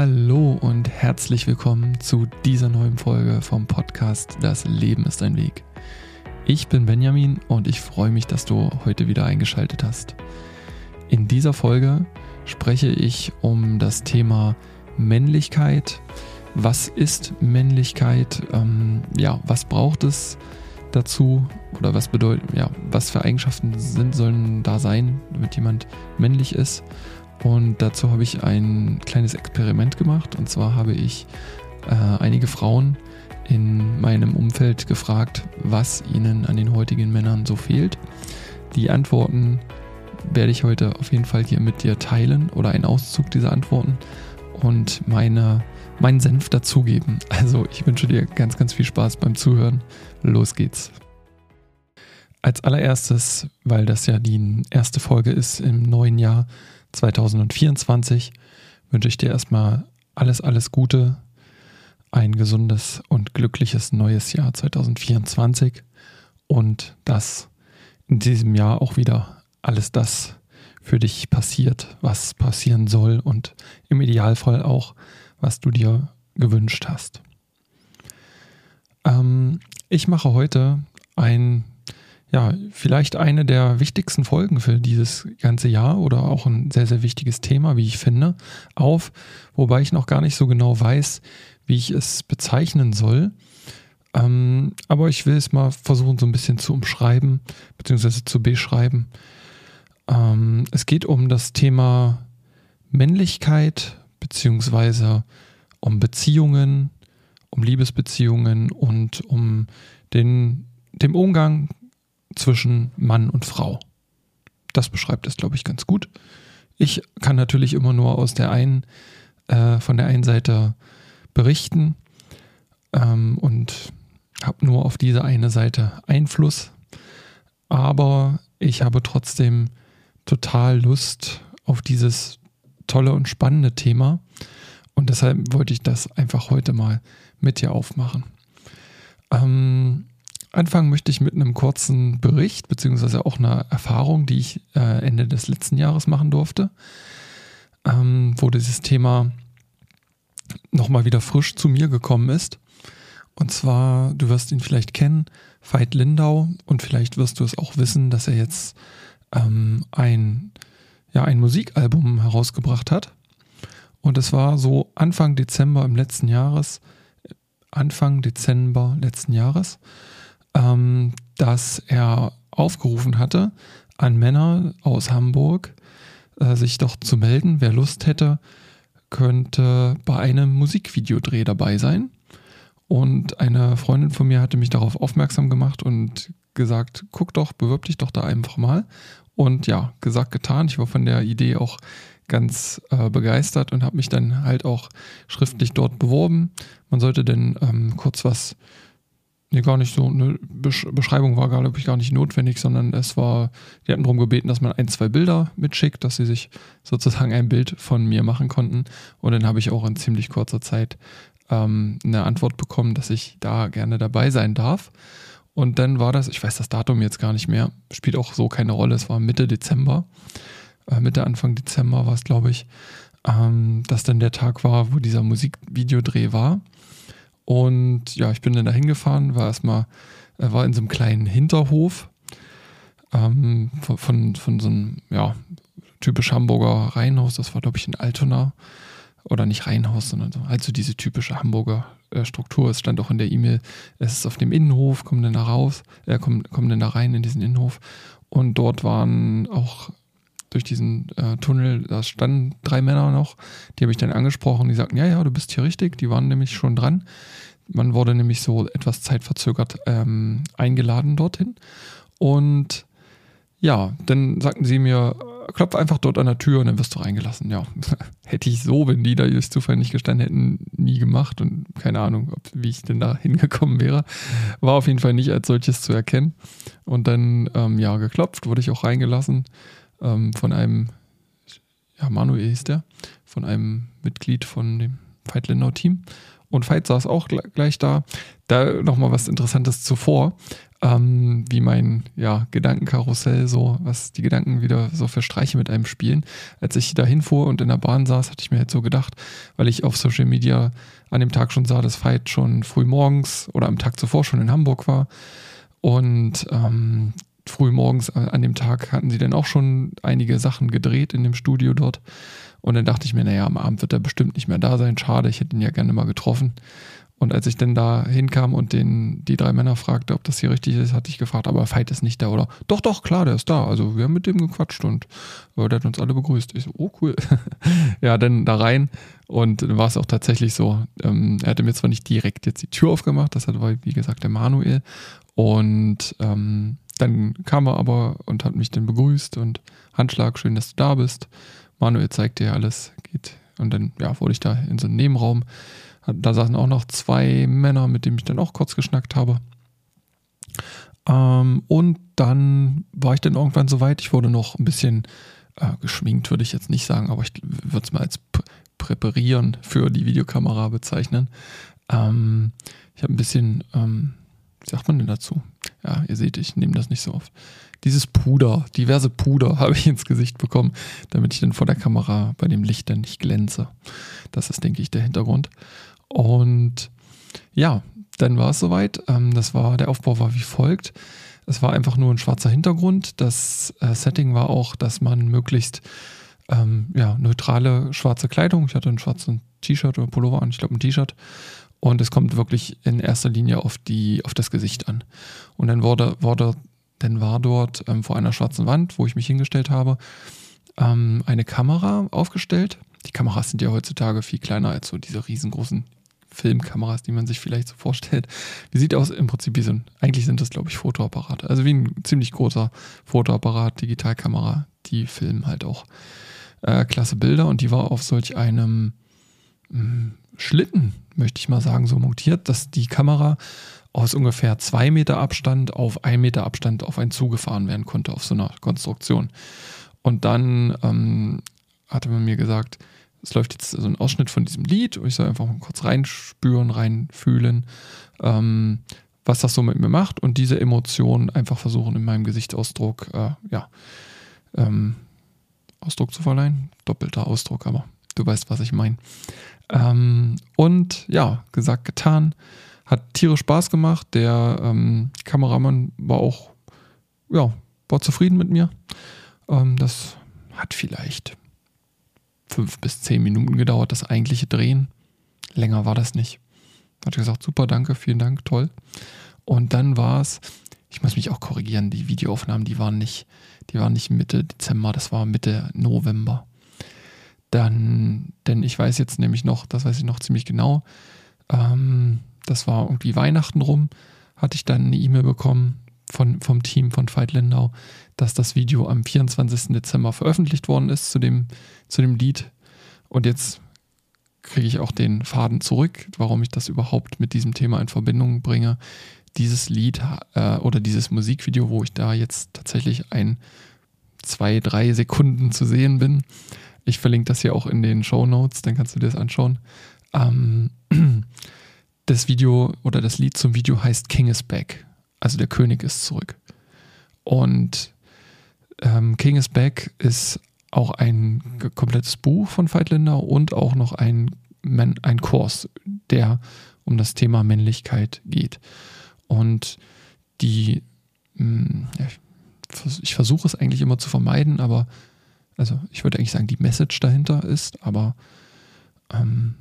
Hallo und herzlich willkommen zu dieser neuen Folge vom Podcast Das Leben ist ein Weg. Ich bin Benjamin und ich freue mich, dass du heute wieder eingeschaltet hast. In dieser Folge spreche ich um das Thema Männlichkeit. Was ist Männlichkeit? Ähm, ja, was braucht es dazu? Oder was bedeutet, ja, was für Eigenschaften sind, sollen da sein, damit jemand männlich ist? Und dazu habe ich ein kleines Experiment gemacht. Und zwar habe ich äh, einige Frauen in meinem Umfeld gefragt, was ihnen an den heutigen Männern so fehlt. Die Antworten werde ich heute auf jeden Fall hier mit dir teilen oder einen Auszug dieser Antworten und meine, meinen Senf dazugeben. Also ich wünsche dir ganz, ganz viel Spaß beim Zuhören. Los geht's. Als allererstes, weil das ja die erste Folge ist im neuen Jahr, 2024 wünsche ich dir erstmal alles, alles Gute, ein gesundes und glückliches neues Jahr 2024 und dass in diesem Jahr auch wieder alles das für dich passiert, was passieren soll und im Idealfall auch, was du dir gewünscht hast. Ähm, ich mache heute ein ja, vielleicht eine der wichtigsten Folgen für dieses ganze Jahr oder auch ein sehr, sehr wichtiges Thema, wie ich finde, auf, wobei ich noch gar nicht so genau weiß, wie ich es bezeichnen soll. Ähm, aber ich will es mal versuchen, so ein bisschen zu umschreiben, beziehungsweise zu beschreiben. Ähm, es geht um das Thema Männlichkeit, beziehungsweise um Beziehungen, um Liebesbeziehungen und um den, dem Umgang zwischen Mann und Frau. Das beschreibt es, glaube ich, ganz gut. Ich kann natürlich immer nur aus der einen, äh, von der einen Seite berichten ähm, und habe nur auf diese eine Seite Einfluss. Aber ich habe trotzdem total Lust auf dieses tolle und spannende Thema. Und deshalb wollte ich das einfach heute mal mit dir aufmachen. Ähm, Anfangen möchte ich mit einem kurzen Bericht, beziehungsweise auch einer Erfahrung, die ich äh, Ende des letzten Jahres machen durfte, ähm, wo dieses Thema nochmal wieder frisch zu mir gekommen ist. Und zwar, du wirst ihn vielleicht kennen, Veit Lindau, und vielleicht wirst du es auch wissen, dass er jetzt ähm, ein, ja, ein Musikalbum herausgebracht hat. Und es war so Anfang Dezember im letzten Jahres, Anfang Dezember letzten Jahres ähm, dass er aufgerufen hatte, an Männer aus Hamburg äh, sich doch zu melden. Wer Lust hätte, könnte bei einem Musikvideodreh dabei sein. Und eine Freundin von mir hatte mich darauf aufmerksam gemacht und gesagt, guck doch, bewirb dich doch da einfach mal. Und ja, gesagt, getan. Ich war von der Idee auch ganz äh, begeistert und habe mich dann halt auch schriftlich dort beworben. Man sollte dann ähm, kurz was Nee, gar nicht so. Eine Beschreibung war, glaube ich, gar nicht notwendig, sondern es war, die hatten darum gebeten, dass man ein, zwei Bilder mitschickt, dass sie sich sozusagen ein Bild von mir machen konnten. Und dann habe ich auch in ziemlich kurzer Zeit ähm, eine Antwort bekommen, dass ich da gerne dabei sein darf. Und dann war das, ich weiß das Datum jetzt gar nicht mehr, spielt auch so keine Rolle, es war Mitte Dezember, äh, Mitte, Anfang Dezember war es, glaube ich, ähm, dass dann der Tag war, wo dieser Musikvideodreh war. Und ja, ich bin dann da hingefahren, war erstmal, äh, war in so einem kleinen Hinterhof ähm, von, von, von, so einem, ja, typisch Hamburger Reihenhaus. Das war, glaube ich, in Altona. Oder nicht Reihenhaus, sondern so, also diese typische Hamburger äh, Struktur. Es stand auch in der E-Mail, es ist auf dem Innenhof, kommen dann da raus, äh, kommen, kommen dann da rein in diesen Innenhof. Und dort waren auch durch diesen äh, Tunnel, da standen drei Männer noch, die habe ich dann angesprochen, die sagten, ja, ja, du bist hier richtig, die waren nämlich schon dran. Man wurde nämlich so etwas zeitverzögert ähm, eingeladen dorthin. Und ja, dann sagten sie mir, klopf einfach dort an der Tür und dann wirst du reingelassen. Ja, hätte ich so, wenn die da durch Zufall nicht gestanden hätten, nie gemacht und keine Ahnung, ob, wie ich denn da hingekommen wäre. War auf jeden Fall nicht als solches zu erkennen. Und dann, ähm, ja, geklopft, wurde ich auch reingelassen ähm, von einem, ja, Manuel hieß der, von einem Mitglied von dem Veit Lindau Team. Und Veit saß auch gleich da. Da nochmal was Interessantes zuvor. ähm, wie mein ja, Gedankenkarussell so, was die Gedanken wieder so für Streiche mit einem spielen. Als ich da hinfuhr und in der Bahn saß, hatte ich mir jetzt so gedacht, weil ich auf Social Media an dem Tag schon sah, dass Fight schon früh morgens oder am Tag zuvor schon in Hamburg war. Und ähm, früh morgens an dem Tag hatten sie dann auch schon einige Sachen gedreht in dem Studio dort. Und dann dachte ich mir, naja, am Abend wird er bestimmt nicht mehr da sein. Schade, ich hätte ihn ja gerne mal getroffen. Und als ich dann da hinkam und den, die drei Männer fragte, ob das hier richtig ist, hatte ich gefragt, aber Veit ist nicht da, oder? Doch, doch, klar, der ist da. Also wir haben mit dem gequatscht und äh, der hat uns alle begrüßt. Ich so, oh cool. ja, dann da rein und dann war es auch tatsächlich so. Ähm, er hatte mir zwar nicht direkt jetzt die Tür aufgemacht, das hat, wie gesagt der Manuel. Und ähm, dann kam er aber und hat mich dann begrüßt und Handschlag, schön, dass du da bist. Manuel zeigt dir alles, geht. Und dann ja, wurde ich da in so einen Nebenraum da saßen auch noch zwei Männer, mit denen ich dann auch kurz geschnackt habe. Ähm, und dann war ich dann irgendwann so weit, ich wurde noch ein bisschen äh, geschminkt, würde ich jetzt nicht sagen, aber ich würde es mal als Präparieren für die Videokamera bezeichnen. Ähm, ich habe ein bisschen, ähm, wie sagt man denn dazu? Ja, ihr seht, ich nehme das nicht so oft. Dieses Puder, diverse Puder habe ich ins Gesicht bekommen, damit ich dann vor der Kamera bei dem Licht dann nicht glänze. Das ist, denke ich, der Hintergrund. Und ja, dann war es soweit. Ähm, das war, der Aufbau war wie folgt. Es war einfach nur ein schwarzer Hintergrund. Das äh, Setting war auch, dass man möglichst ähm, ja, neutrale schwarze Kleidung, ich hatte ein schwarzes T-Shirt oder Pullover an, ich glaube ein T-Shirt. Und es kommt wirklich in erster Linie auf, die, auf das Gesicht an. Und dann wurde, wurde dann war dort ähm, vor einer schwarzen Wand, wo ich mich hingestellt habe, ähm, eine Kamera aufgestellt. Die Kameras sind ja heutzutage viel kleiner als so diese riesengroßen Filmkameras, die man sich vielleicht so vorstellt. Die sieht aus im Prinzip wie so ein, eigentlich sind das glaube ich Fotoapparate, also wie ein ziemlich großer Fotoapparat, Digitalkamera, die filmen halt auch äh, klasse Bilder und die war auf solch einem Schlitten, möchte ich mal sagen, so montiert, dass die Kamera aus ungefähr zwei Meter Abstand auf ein Meter Abstand auf einen zugefahren werden konnte, auf so einer Konstruktion. Und dann ähm, hatte man mir gesagt, es läuft jetzt so ein Ausschnitt von diesem Lied und ich soll einfach mal kurz reinspüren, reinfühlen, ähm, was das so mit mir macht und diese Emotionen einfach versuchen in meinem Gesichtsausdruck, äh, ja, ähm, Ausdruck zu verleihen. Doppelter Ausdruck, aber du weißt, was ich meine. Ähm, und ja, gesagt, getan. Hat tierisch Spaß gemacht. Der ähm, Kameramann war auch, ja, war zufrieden mit mir. Ähm, das hat vielleicht fünf bis zehn Minuten gedauert, das eigentliche Drehen. Länger war das nicht. Hat gesagt, super, danke, vielen Dank, toll. Und dann war es, ich muss mich auch korrigieren, die Videoaufnahmen, die waren nicht, die waren nicht Mitte Dezember, das war Mitte November. Dann, denn ich weiß jetzt nämlich noch, das weiß ich noch ziemlich genau, ähm, das war irgendwie Weihnachten rum, hatte ich dann eine E-Mail bekommen von, vom Team von Veit Lindau, dass das Video am 24. Dezember veröffentlicht worden ist zu dem, zu dem Lied. Und jetzt kriege ich auch den Faden zurück, warum ich das überhaupt mit diesem Thema in Verbindung bringe. Dieses Lied äh, oder dieses Musikvideo, wo ich da jetzt tatsächlich ein, zwei, drei Sekunden zu sehen bin. Ich verlinke das hier auch in den Show Notes, dann kannst du dir das anschauen. Ähm, das Video oder das Lied zum Video heißt King is Back. Also der König ist zurück. Und ähm, King is Back ist auch ein komplettes Buch von Veitländer und auch noch ein, ein Kurs, der um das Thema Männlichkeit geht. Und die, hm, ich versuche es eigentlich immer zu vermeiden, aber also ich würde eigentlich sagen, die Message dahinter ist, aber ähm,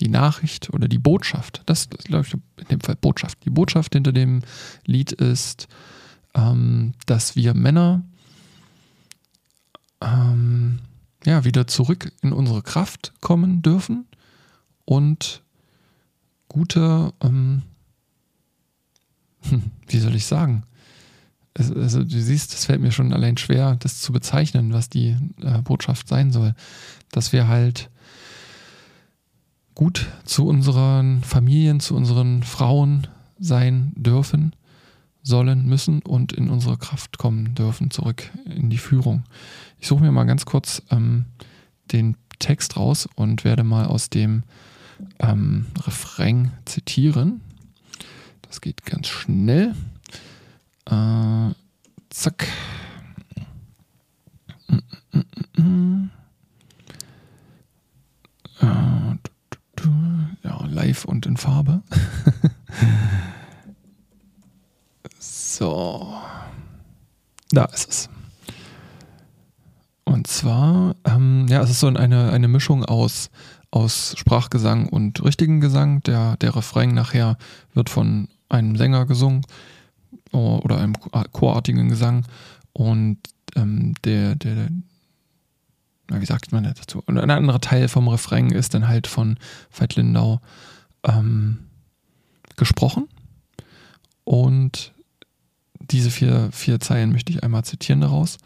die Nachricht oder die Botschaft, das, das glaube ich in dem Fall Botschaft, die Botschaft hinter dem Lied ist, ähm, dass wir Männer ähm, ja, wieder zurück in unsere Kraft kommen dürfen und gute, ähm, wie soll ich sagen, also du siehst, es fällt mir schon allein schwer, das zu bezeichnen, was die äh, Botschaft sein soll, dass wir halt gut zu unseren Familien, zu unseren Frauen sein dürfen, sollen, müssen und in unsere Kraft kommen dürfen, zurück in die Führung. Ich suche mir mal ganz kurz ähm, den Text raus und werde mal aus dem ähm, Refrain zitieren. Das geht ganz schnell. Äh, zack. Ja, live und in Farbe. so. Da ist es. Und zwar, ähm, ja, es ist so eine, eine Mischung aus, aus Sprachgesang und richtigen Gesang. Der, der Refrain nachher wird von einem Sänger gesungen oder einem chorartigen Gesang. Und ähm, der, der, na, wie sagt man dazu? Und ein anderer Teil vom Refrain ist dann halt von Veit Lindau ähm, gesprochen. Und diese vier, vier Zeilen möchte ich einmal zitieren daraus.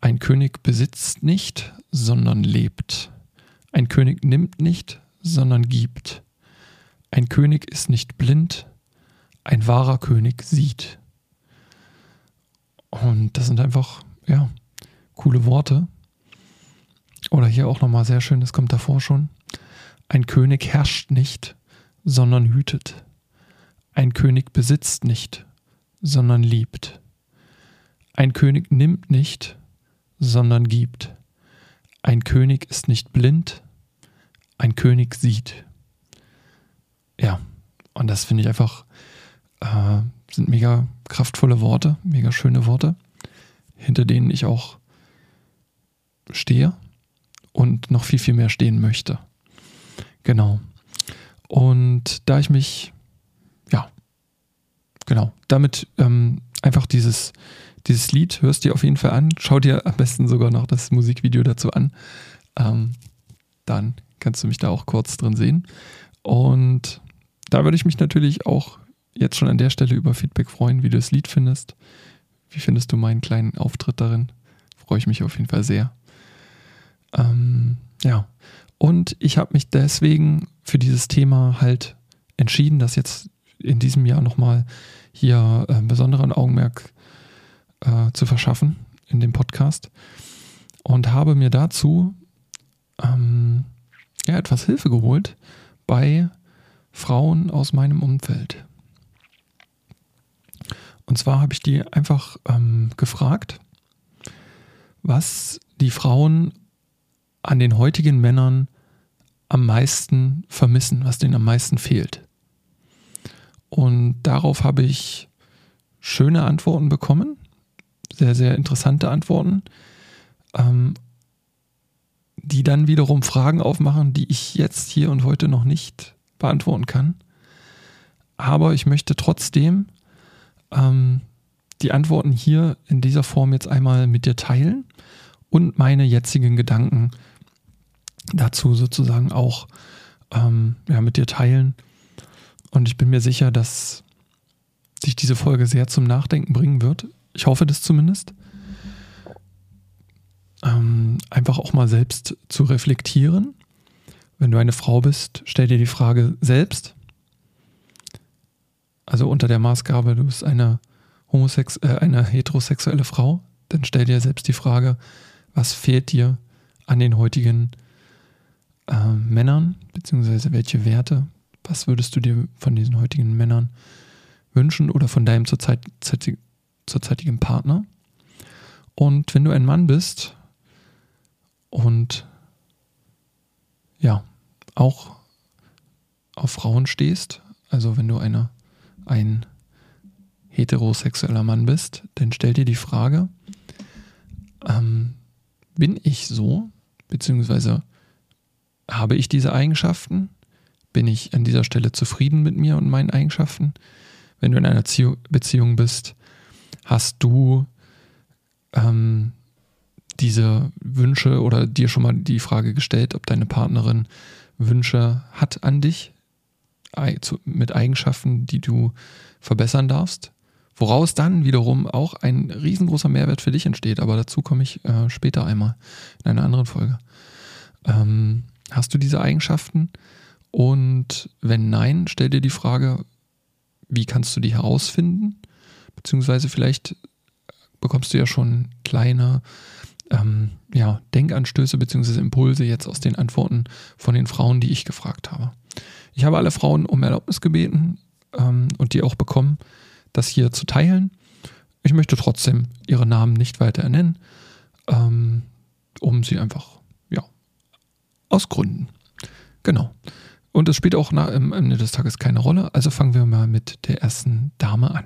Ein König besitzt nicht, sondern lebt. Ein König nimmt nicht, sondern gibt. Ein König ist nicht blind, ein wahrer König sieht. Und das sind einfach, ja, coole Worte. Oder hier auch nochmal sehr schön, das kommt davor schon. Ein König herrscht nicht, sondern hütet. Ein König besitzt nicht, sondern liebt. Ein König nimmt nicht, sondern gibt. Ein König ist nicht blind, ein König sieht. Ja, und das finde ich einfach, äh, sind mega kraftvolle Worte, mega schöne Worte, hinter denen ich auch stehe und noch viel, viel mehr stehen möchte. Genau. Und da ich mich genau, damit ähm, einfach dieses, dieses Lied hörst dir auf jeden Fall an. Schau dir am besten sogar noch das Musikvideo dazu an. Ähm, dann kannst du mich da auch kurz drin sehen. Und da würde ich mich natürlich auch jetzt schon an der Stelle über Feedback freuen, wie du das Lied findest. Wie findest du meinen kleinen Auftritt darin? Freue ich mich auf jeden Fall sehr. Ähm, ja, und ich habe mich deswegen für dieses Thema halt entschieden, das jetzt in diesem Jahr nochmal hier äh, besonderen Augenmerk äh, zu verschaffen in dem Podcast und habe mir dazu ähm, ja, etwas Hilfe geholt bei Frauen aus meinem Umfeld. Und zwar habe ich die einfach ähm, gefragt, was die Frauen an den heutigen Männern am meisten vermissen, was denen am meisten fehlt. Und darauf habe ich schöne Antworten bekommen, sehr, sehr interessante Antworten, ähm, die dann wiederum Fragen aufmachen, die ich jetzt hier und heute noch nicht beantworten kann. Aber ich möchte trotzdem ähm, die Antworten hier in dieser Form jetzt einmal mit dir teilen und meine jetzigen Gedanken dazu sozusagen auch ähm, ja, mit dir teilen und ich bin mir sicher, dass sich diese Folge sehr zum Nachdenken bringen wird. Ich hoffe das zumindest. Ähm, einfach auch mal selbst zu reflektieren. Wenn du eine Frau bist, stell dir die Frage selbst. Also unter der Maßgabe, du bist eine, Homosex äh, eine heterosexuelle Frau, dann stell dir selbst die Frage, was fehlt dir an den heutigen äh, Männern, beziehungsweise welche Werte, was würdest du dir von diesen heutigen Männern wünschen oder von deinem zurzeit, zurzeitigen Partner? Und wenn du ein Mann bist und ja, auch auf Frauen stehst, also wenn du eine, ein heterosexueller Mann bist, dann stell dir die Frage, ähm, bin ich so, beziehungsweise habe ich diese Eigenschaften bin ich an dieser Stelle zufrieden mit mir und meinen Eigenschaften? Wenn du in einer Beziehung bist, hast du ähm, diese Wünsche oder dir schon mal die Frage gestellt, ob deine Partnerin Wünsche hat an dich mit Eigenschaften, die du verbessern darfst? Woraus dann wiederum auch ein riesengroßer Mehrwert für dich entsteht, aber dazu komme ich äh, später einmal in einer anderen Folge. Ähm, hast du diese Eigenschaften? Und wenn nein, stell dir die Frage, wie kannst du die herausfinden? Beziehungsweise vielleicht bekommst du ja schon kleine ähm, ja, Denkanstöße bzw. Impulse jetzt aus den Antworten von den Frauen, die ich gefragt habe. Ich habe alle Frauen um Erlaubnis gebeten ähm, und die auch bekommen, das hier zu teilen. ich möchte trotzdem ihre Namen nicht weiter ernennen, ähm, um sie einfach, ja, aus Gründen. Genau. Und es spielt auch am Ende des Tages keine Rolle. Also fangen wir mal mit der ersten Dame an.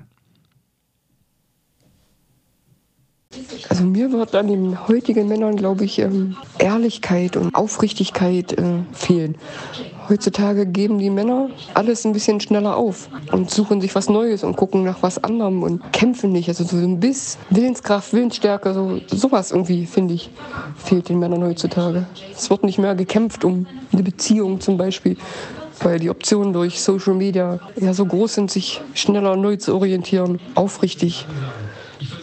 Also mir wird an den heutigen Männern, glaube ich, ähm, Ehrlichkeit und Aufrichtigkeit äh, fehlen. Heutzutage geben die Männer alles ein bisschen schneller auf und suchen sich was Neues und gucken nach was anderem und kämpfen nicht. Also so ein Biss, Willenskraft, Willensstärke, so sowas irgendwie, finde ich, fehlt den Männern heutzutage. Es wird nicht mehr gekämpft um eine Beziehung zum Beispiel, weil die Optionen durch Social Media ja so groß sind, sich schneller neu zu orientieren, aufrichtig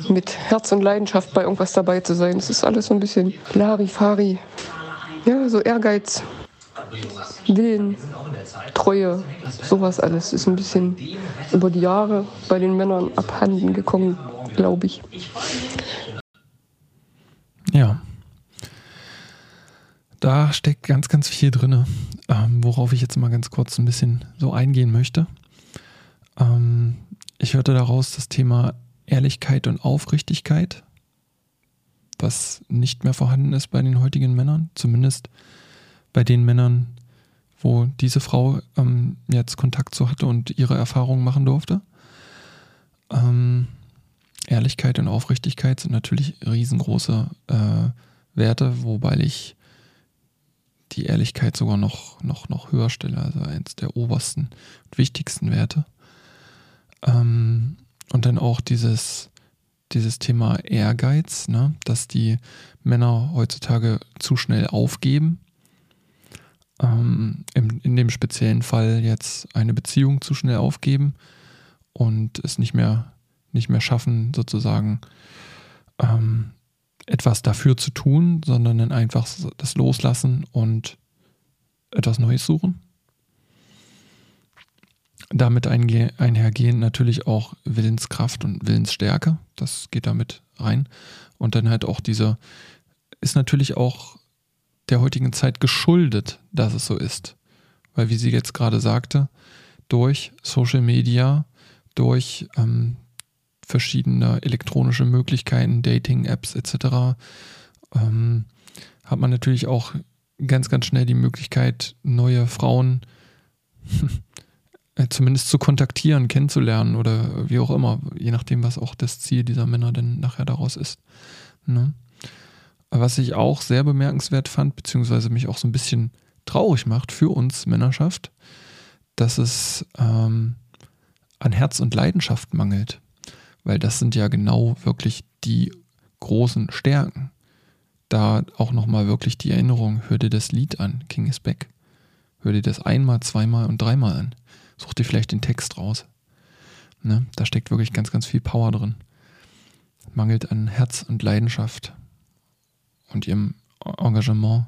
mit Herz und Leidenschaft bei irgendwas dabei zu sein. Es ist alles so ein bisschen Larifari. Ja, so Ehrgeiz, Willen, Treue, sowas alles ist ein bisschen über die Jahre bei den Männern abhanden gekommen, glaube ich. Ja. Da steckt ganz, ganz viel drin, ähm, worauf ich jetzt mal ganz kurz ein bisschen so eingehen möchte. Ähm, ich hörte daraus das Thema Ehrlichkeit und Aufrichtigkeit, was nicht mehr vorhanden ist bei den heutigen Männern, zumindest bei den Männern, wo diese Frau ähm, jetzt Kontakt zu hatte und ihre Erfahrungen machen durfte. Ähm, Ehrlichkeit und Aufrichtigkeit sind natürlich riesengroße äh, Werte, wobei ich die Ehrlichkeit sogar noch, noch, noch höher stelle, also eins der obersten und wichtigsten Werte. Ähm, und dann auch dieses, dieses Thema Ehrgeiz, ne? dass die Männer heutzutage zu schnell aufgeben. Ähm, in, in dem speziellen Fall jetzt eine Beziehung zu schnell aufgeben und es nicht mehr, nicht mehr schaffen, sozusagen ähm, etwas dafür zu tun, sondern dann einfach das loslassen und etwas Neues suchen damit einhergehen natürlich auch Willenskraft und Willensstärke. Das geht damit rein. Und dann halt auch diese, ist natürlich auch der heutigen Zeit geschuldet, dass es so ist. Weil, wie sie jetzt gerade sagte, durch Social Media, durch ähm, verschiedene elektronische Möglichkeiten, Dating-Apps etc., ähm, hat man natürlich auch ganz, ganz schnell die Möglichkeit, neue Frauen Äh, zumindest zu kontaktieren, kennenzulernen oder wie auch immer, je nachdem, was auch das Ziel dieser Männer denn nachher daraus ist. Ne? Was ich auch sehr bemerkenswert fand, beziehungsweise mich auch so ein bisschen traurig macht für uns Männerschaft, dass es ähm, an Herz und Leidenschaft mangelt. Weil das sind ja genau wirklich die großen Stärken. Da auch nochmal wirklich die Erinnerung, hör dir das Lied an, King is Back. Hör dir das einmal, zweimal und dreimal an. Such dir vielleicht den Text raus. Ne? Da steckt wirklich ganz, ganz viel Power drin. Mangelt an Herz und Leidenschaft und ihrem Engagement.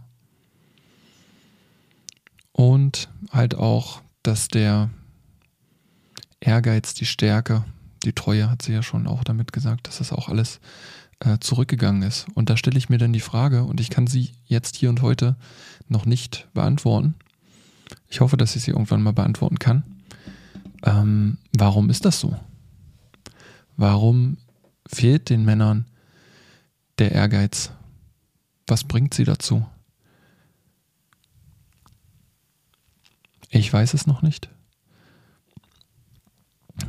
Und halt auch, dass der Ehrgeiz, die Stärke, die Treue, hat sie ja schon auch damit gesagt, dass das auch alles äh, zurückgegangen ist. Und da stelle ich mir dann die Frage, und ich kann sie jetzt hier und heute noch nicht beantworten. Ich hoffe, dass ich sie irgendwann mal beantworten kann. Ähm, warum ist das so? Warum fehlt den Männern der Ehrgeiz? Was bringt sie dazu? Ich weiß es noch nicht.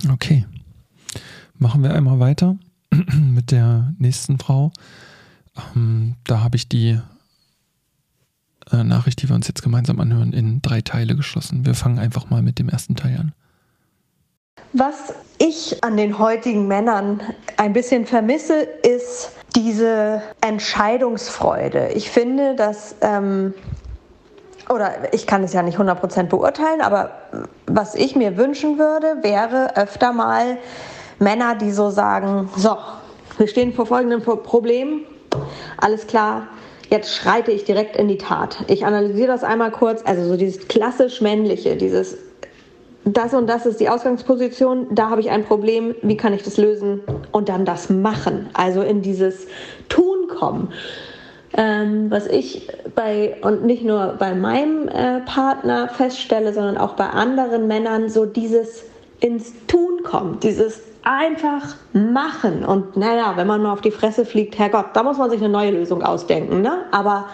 Okay. Machen wir einmal weiter mit der nächsten Frau. Ähm, da habe ich die äh, Nachricht, die wir uns jetzt gemeinsam anhören, in drei Teile geschlossen. Wir fangen einfach mal mit dem ersten Teil an. Was ich an den heutigen Männern ein bisschen vermisse, ist diese Entscheidungsfreude. Ich finde, dass, ähm, oder ich kann es ja nicht 100% beurteilen, aber was ich mir wünschen würde, wäre öfter mal Männer, die so sagen, so, wir stehen vor folgendem Problem, alles klar, jetzt schreite ich direkt in die Tat. Ich analysiere das einmal kurz, also so dieses klassisch männliche, dieses das und das ist die Ausgangsposition, da habe ich ein Problem, wie kann ich das lösen und dann das machen, also in dieses Tun kommen. Ähm, was ich bei, und nicht nur bei meinem äh, Partner feststelle, sondern auch bei anderen Männern, so dieses ins Tun kommen, dieses einfach machen. Und naja, wenn man mal auf die Fresse fliegt, Herrgott, da muss man sich eine neue Lösung ausdenken. Ne? Aber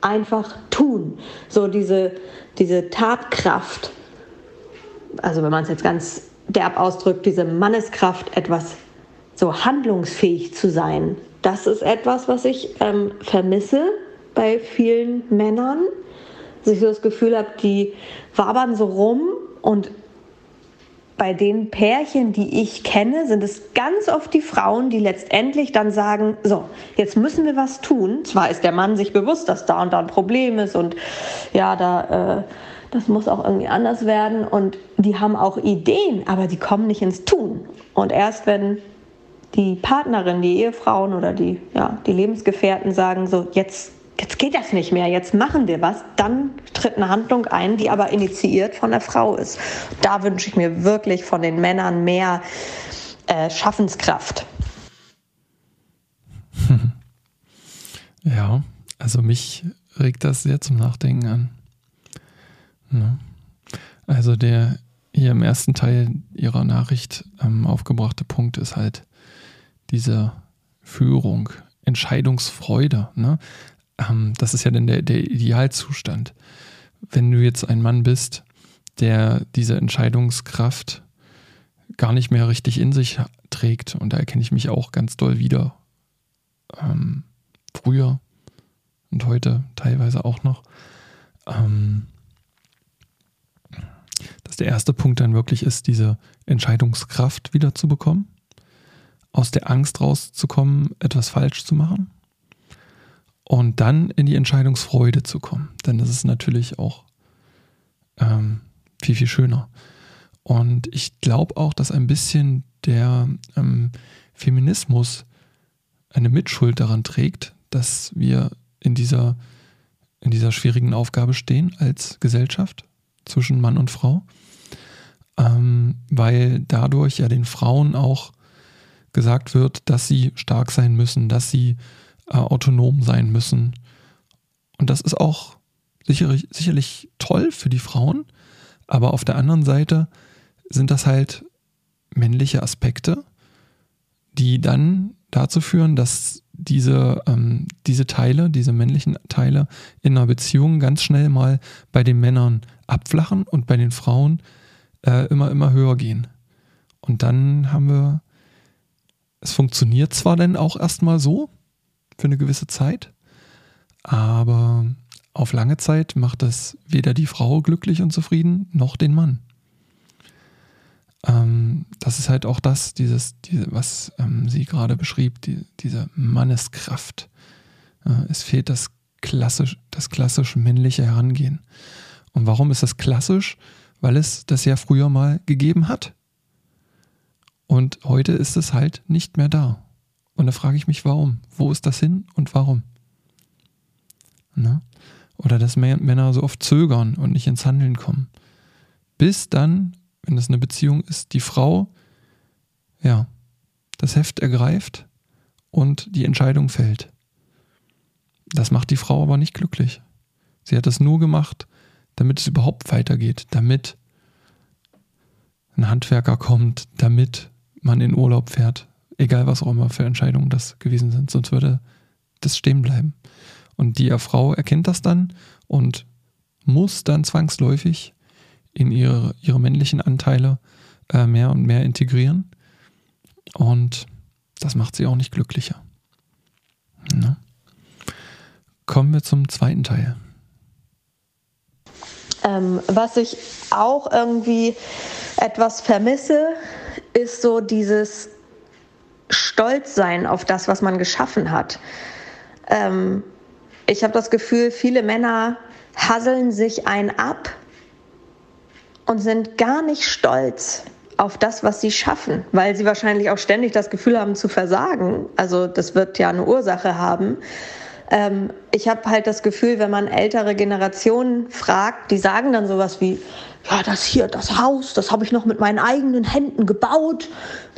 einfach tun. So diese, diese Tatkraft. Also wenn man es jetzt ganz derb ausdrückt, diese Manneskraft, etwas so handlungsfähig zu sein. Das ist etwas, was ich ähm, vermisse bei vielen Männern. Dass ich so das Gefühl habe, die wabern so rum und bei den Pärchen, die ich kenne, sind es ganz oft die Frauen, die letztendlich dann sagen, so, jetzt müssen wir was tun. Zwar ist der Mann sich bewusst, dass da und da ein Problem ist und ja, da, äh, das muss auch irgendwie anders werden und die haben auch Ideen, aber die kommen nicht ins Tun. Und erst wenn die Partnerin, die Ehefrauen oder die, ja, die Lebensgefährten sagen, so, jetzt jetzt geht das nicht mehr, jetzt machen wir was, dann tritt eine Handlung ein, die aber initiiert von der Frau ist. Da wünsche ich mir wirklich von den Männern mehr äh, Schaffenskraft. Ja, also mich regt das sehr zum Nachdenken an. Ne? Also der hier im ersten Teil Ihrer Nachricht ähm, aufgebrachte Punkt ist halt diese Führung, Entscheidungsfreude. Ne? ähm, das ist ja dann der, der Idealzustand. Wenn du jetzt ein Mann bist, der diese Entscheidungskraft gar nicht mehr richtig in sich trägt, und da erkenne ich mich auch ganz doll wieder, ähm, früher und heute teilweise auch noch, ähm, dass der erste Punkt dann wirklich ist, diese Entscheidungskraft wiederzubekommen, aus der Angst rauszukommen, etwas falsch zu machen und dann in die Entscheidungsfreude zu kommen. Denn das ist natürlich auch ähm, viel, viel schöner. Und ich glaube auch, dass ein bisschen der ähm, Feminismus eine Mitschuld daran trägt, dass wir in dieser, in dieser schwierigen Aufgabe stehen als Gesellschaft zwischen Mann und Frau, ähm, weil dadurch ja den Frauen auch gesagt wird, dass sie stark sein müssen, dass sie äh, autonom sein müssen. Und das ist auch sicherlich, sicherlich toll für die Frauen, aber auf der anderen Seite sind das halt männliche Aspekte, die dann dazu führen, dass diese, ähm, diese Teile, diese männlichen Teile in einer Beziehung ganz schnell mal bei den Männern abflachen und bei den Frauen äh, immer, immer höher gehen. Und dann haben wir, es funktioniert zwar dann auch erstmal so, für eine gewisse Zeit. Aber auf lange Zeit macht das weder die Frau glücklich und zufrieden, noch den Mann. Ähm, das ist halt auch das, dieses, diese, was ähm, sie gerade beschrieb, die, diese Manneskraft. Äh, es fehlt das klassisch, das klassisch männliche Herangehen. Und warum ist das klassisch? Weil es das ja früher mal gegeben hat. Und heute ist es halt nicht mehr da. Und da frage ich mich, warum? Wo ist das hin und warum? Ne? Oder dass Männer so oft zögern und nicht ins Handeln kommen. Bis dann, wenn das eine Beziehung ist, die Frau, ja, das Heft ergreift und die Entscheidung fällt. Das macht die Frau aber nicht glücklich. Sie hat das nur gemacht, damit es überhaupt weitergeht, damit ein Handwerker kommt, damit man in Urlaub fährt, Egal was auch immer für Entscheidungen das gewesen sind, sonst würde das stehen bleiben. Und die Frau erkennt das dann und muss dann zwangsläufig in ihre, ihre männlichen Anteile äh, mehr und mehr integrieren. Und das macht sie auch nicht glücklicher. Ne? Kommen wir zum zweiten Teil. Ähm, was ich auch irgendwie etwas vermisse, ist so dieses stolz sein auf das, was man geschaffen hat. Ähm, ich habe das Gefühl, viele Männer hasseln sich ein ab und sind gar nicht stolz auf das, was sie schaffen, weil sie wahrscheinlich auch ständig das Gefühl haben zu versagen. Also das wird ja eine Ursache haben. Ähm, ich habe halt das Gefühl, wenn man ältere Generationen fragt, die sagen dann sowas wie, ja, das hier, das Haus, das habe ich noch mit meinen eigenen Händen gebaut.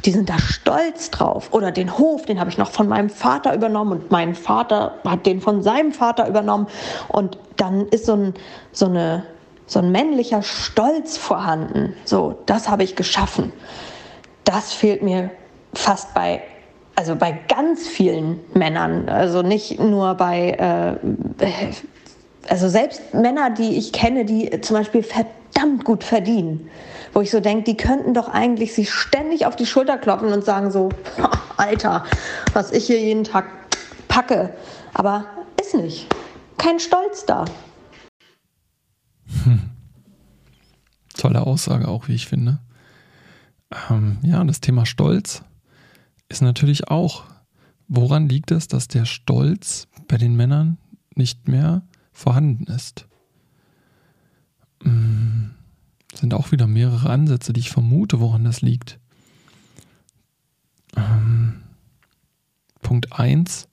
Die sind da stolz drauf. Oder den Hof, den habe ich noch von meinem Vater übernommen und mein Vater hat den von seinem Vater übernommen. Und dann ist so ein, so eine, so ein männlicher Stolz vorhanden. So, das habe ich geschaffen. das fehlt mir fast bei also bei ganz vielen Männern, also nicht nur bei, äh, also selbst Männer, die ich kenne, die zum Beispiel verdammt gut verdienen, wo ich so denke, die könnten doch eigentlich sich ständig auf die Schulter klopfen und sagen so, Alter, was ich hier jeden Tag packe. Aber ist nicht. Kein Stolz da. Hm. Tolle Aussage auch, wie ich finde. Ähm, ja, das Thema Stolz ist natürlich auch, woran liegt es, dass der Stolz bei den Männern nicht mehr vorhanden ist? Hm, sind auch wieder mehrere Ansätze, die ich vermute, woran das liegt. Ähm, Punkt 1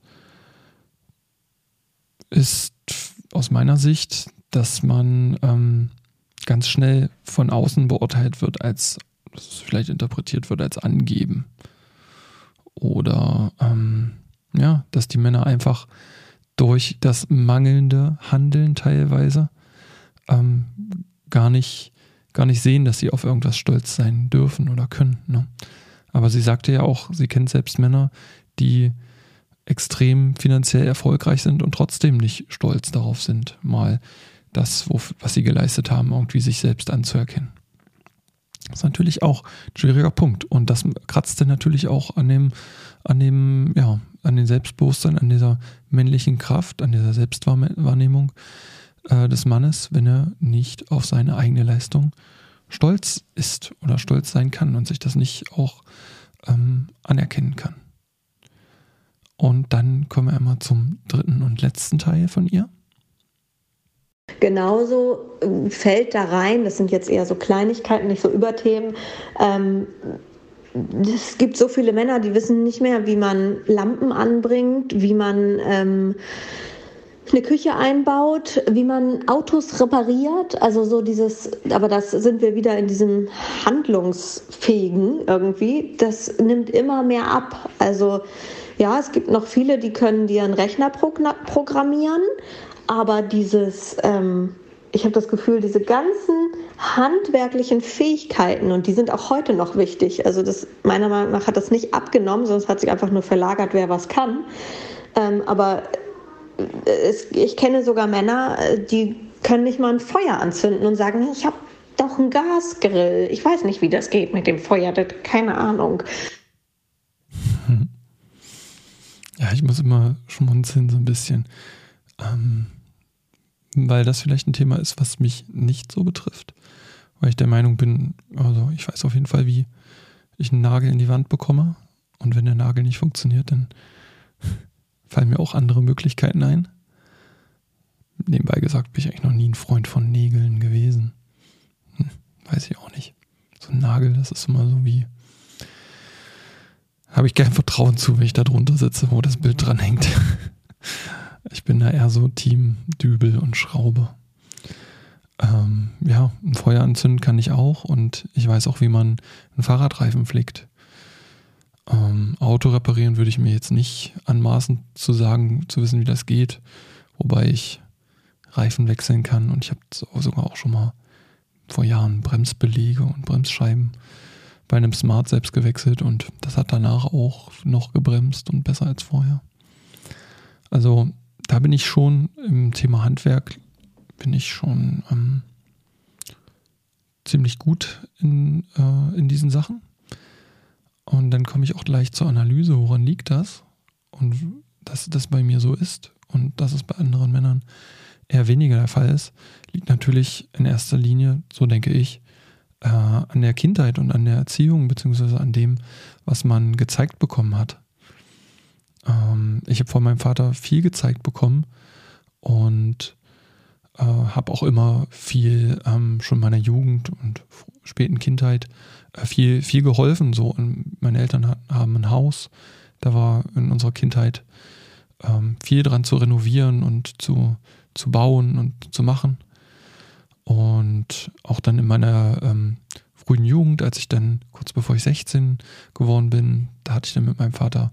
ist aus meiner Sicht, dass man ähm, ganz schnell von außen beurteilt wird, als vielleicht interpretiert wird als angeben. Oder ähm, ja, dass die Männer einfach durch das mangelnde Handeln teilweise ähm, gar, nicht, gar nicht sehen, dass sie auf irgendwas stolz sein dürfen oder können. Ne? Aber sie sagte ja auch, sie kennt selbst Männer, die extrem finanziell erfolgreich sind und trotzdem nicht stolz darauf sind, mal das, was sie geleistet haben, irgendwie sich selbst anzuerkennen. Das ist natürlich auch ein schwieriger Punkt. Und das kratzte natürlich auch an dem, an dem, ja, an dem Selbstbewusstsein, an dieser männlichen Kraft, an dieser Selbstwahrnehmung äh, des Mannes, wenn er nicht auf seine eigene Leistung stolz ist oder stolz sein kann und sich das nicht auch ähm, anerkennen kann. Und dann kommen wir einmal zum dritten und letzten Teil von ihr. Genauso ähm, fällt da rein, das sind jetzt eher so Kleinigkeiten, nicht so Überthemen. Ähm, es gibt so viele Männer, die wissen nicht mehr, wie man Lampen anbringt, wie man ähm, eine Küche einbaut, wie man Autos repariert. Also so dieses, aber das sind wir wieder in diesem Handlungsfähigen irgendwie. Das nimmt immer mehr ab. Also ja, es gibt noch viele, die können dir einen Rechner programmieren, aber dieses, ähm, ich habe das Gefühl, diese ganzen handwerklichen Fähigkeiten, und die sind auch heute noch wichtig, also das, meiner Meinung nach hat das nicht abgenommen, sondern es hat sich einfach nur verlagert, wer was kann. Ähm, aber äh, es, ich kenne sogar Männer, äh, die können nicht mal ein Feuer anzünden und sagen, ich habe doch einen Gasgrill. Ich weiß nicht, wie das geht mit dem Feuer, keine Ahnung. Ja, ich muss immer schmunzeln so ein bisschen, ähm, weil das vielleicht ein Thema ist, was mich nicht so betrifft, weil ich der Meinung bin, also ich weiß auf jeden Fall, wie ich einen Nagel in die Wand bekomme und wenn der Nagel nicht funktioniert, dann fallen mir auch andere Möglichkeiten ein. Nebenbei gesagt bin ich eigentlich noch nie ein Freund von Nägeln gewesen. Hm, weiß ich auch nicht. So ein Nagel, das ist immer so wie habe ich kein Vertrauen zu, wenn ich da drunter sitze, wo das Bild dran hängt. Ich bin da eher so Team Dübel und Schraube. Ähm, ja, ein Feuer anzünden kann ich auch und ich weiß auch, wie man einen Fahrradreifen flickt. Ähm, Auto reparieren würde ich mir jetzt nicht anmaßen zu sagen, zu wissen, wie das geht. Wobei ich Reifen wechseln kann und ich habe sogar auch schon mal vor Jahren Bremsbelege und Bremsscheiben bei einem Smart selbst gewechselt und das hat danach auch noch gebremst und besser als vorher. Also da bin ich schon im Thema Handwerk, bin ich schon ähm, ziemlich gut in, äh, in diesen Sachen. Und dann komme ich auch gleich zur Analyse, woran liegt das? Und dass das bei mir so ist und dass es bei anderen Männern eher weniger der Fall ist, liegt natürlich in erster Linie, so denke ich, äh, an der Kindheit und an der Erziehung, beziehungsweise an dem, was man gezeigt bekommen hat. Ähm, ich habe von meinem Vater viel gezeigt bekommen und äh, habe auch immer viel ähm, schon meiner Jugend und späten Kindheit äh, viel, viel geholfen. So, und meine Eltern hat, haben ein Haus, da war in unserer Kindheit ähm, viel dran zu renovieren und zu, zu bauen und zu machen. Und auch dann in meiner ähm, frühen Jugend, als ich dann kurz bevor ich 16 geworden bin, da hatte ich dann mit meinem Vater,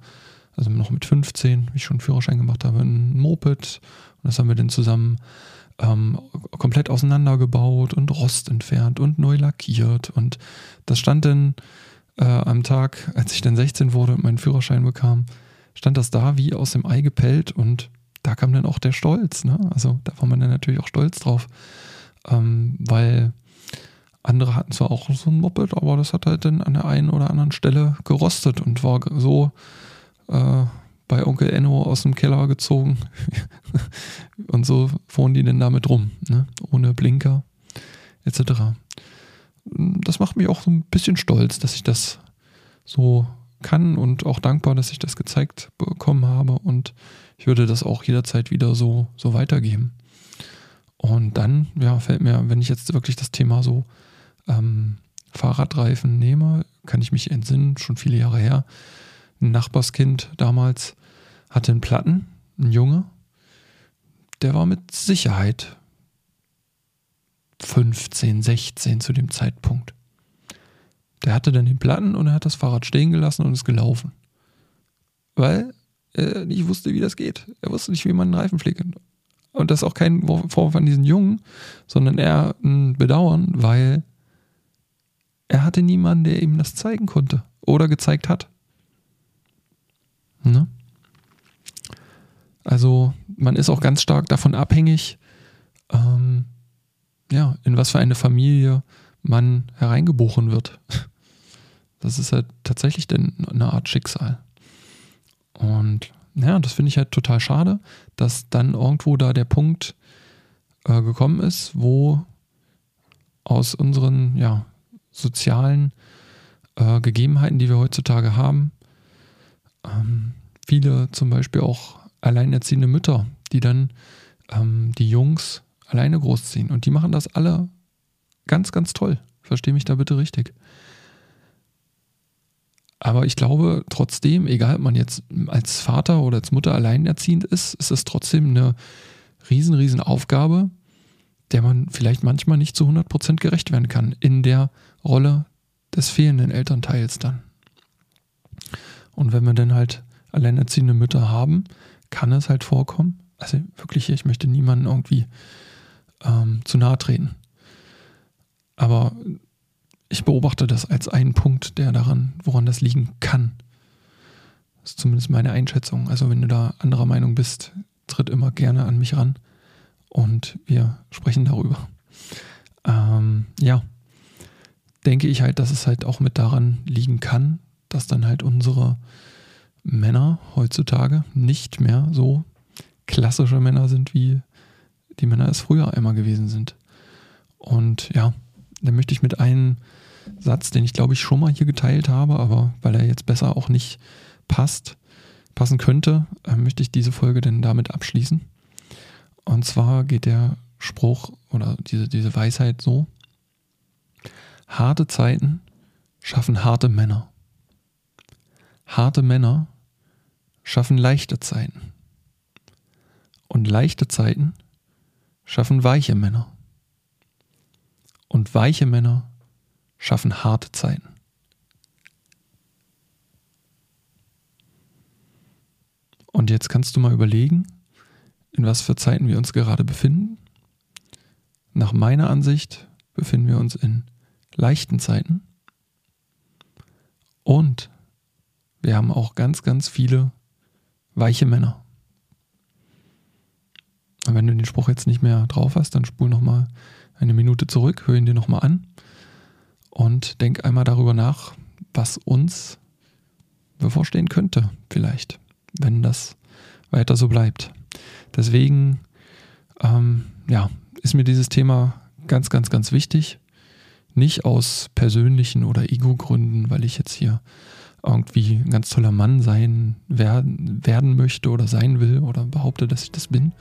also noch mit 15, wie ich schon einen Führerschein gemacht habe, ein Moped. Und das haben wir dann zusammen ähm, komplett auseinandergebaut und Rost entfernt und neu lackiert. Und das stand dann äh, am Tag, als ich dann 16 wurde und meinen Führerschein bekam, stand das da wie aus dem Ei gepellt und da kam dann auch der Stolz. Ne? Also da war man dann natürlich auch stolz drauf, ähm, weil andere hatten zwar auch so ein Moped, aber das hat halt dann an der einen oder anderen Stelle gerostet und war so äh, bei Onkel Enno aus dem Keller gezogen. und so fuhren die dann damit rum, ne? ohne Blinker etc. Das macht mich auch so ein bisschen stolz, dass ich das so kann und auch dankbar, dass ich das gezeigt bekommen habe und ich würde das auch jederzeit wieder so, so weitergeben. Und dann, ja, fällt mir, wenn ich jetzt wirklich das Thema so ähm, Fahrradreifen nehme, kann ich mich entsinnen, schon viele Jahre her. Ein Nachbarskind damals hatte einen Platten, ein Junge, der war mit Sicherheit 15, 16 zu dem Zeitpunkt. Der hatte dann den Platten und er hat das Fahrrad stehen gelassen und ist gelaufen. Weil er nicht wusste, wie das geht. Er wusste nicht, wie man einen Reifen pflegt. Und das ist auch kein Vorwurf an diesen Jungen, sondern eher ein Bedauern, weil er hatte niemanden, der ihm das zeigen konnte oder gezeigt hat. Ne? Also man ist auch ganz stark davon abhängig, ähm, ja, in was für eine Familie man hereingeboren wird. Das ist halt tatsächlich denn eine Art Schicksal. Und ja, das finde ich halt total schade, dass dann irgendwo da der Punkt äh, gekommen ist, wo aus unseren ja, sozialen äh, Gegebenheiten, die wir heutzutage haben, ähm, viele zum Beispiel auch alleinerziehende Mütter, die dann ähm, die Jungs alleine großziehen. Und die machen das alle ganz, ganz toll. Verstehe mich da bitte richtig. Aber ich glaube trotzdem, egal ob man jetzt als Vater oder als Mutter alleinerziehend ist, ist es trotzdem eine riesen, riesen Aufgabe, der man vielleicht manchmal nicht zu 100% gerecht werden kann in der Rolle des fehlenden Elternteils dann. Und wenn wir dann halt alleinerziehende Mütter haben, kann es halt vorkommen. Also wirklich, ich möchte niemanden irgendwie ähm, zu nahe treten. Aber ich beobachte das als einen Punkt, der daran, woran das liegen kann. Das ist zumindest meine Einschätzung. Also wenn du da anderer Meinung bist, tritt immer gerne an mich ran und wir sprechen darüber. Ähm, ja, denke ich halt, dass es halt auch mit daran liegen kann, dass dann halt unsere Männer heutzutage nicht mehr so klassische Männer sind, wie die Männer es früher einmal gewesen sind. Und ja, da möchte ich mit einem Satz, den ich glaube ich schon mal hier geteilt habe, aber weil er jetzt besser auch nicht passt, passen könnte, äh, möchte ich diese Folge denn damit abschließen. Und zwar geht der Spruch oder diese, diese Weisheit so, harte Zeiten schaffen harte Männer. Harte Männer schaffen leichte Zeiten. Und leichte Zeiten schaffen weiche Männer. Und weiche Männer schaffen harte Zeiten. Und jetzt kannst du mal überlegen, in was für Zeiten wir uns gerade befinden. Nach meiner Ansicht befinden wir uns in leichten Zeiten. Und wir haben auch ganz, ganz viele weiche Männer. Und wenn du den Spruch jetzt nicht mehr drauf hast, dann spul nochmal eine Minute zurück, hör ihn dir nochmal an und denk einmal darüber nach, was uns bevorstehen könnte, vielleicht, wenn das weiter so bleibt. Deswegen, ähm, ja, ist mir dieses Thema ganz, ganz, ganz wichtig. Nicht aus persönlichen oder Ego-Gründen, weil ich jetzt hier irgendwie ein ganz toller Mann sein werden, werden möchte oder sein will oder behaupte, dass ich das bin,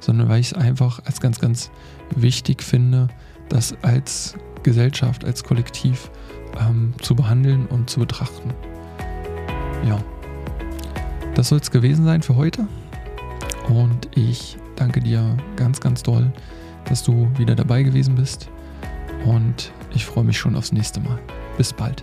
sondern weil ich es einfach als ganz, ganz wichtig finde, das als Gesellschaft, als Kollektiv ähm, zu behandeln und zu betrachten. Ja, das soll es gewesen sein für heute. Und ich danke dir ganz, ganz doll, dass du wieder dabei gewesen bist. Und ich freue mich schon aufs nächste Mal. Bis bald.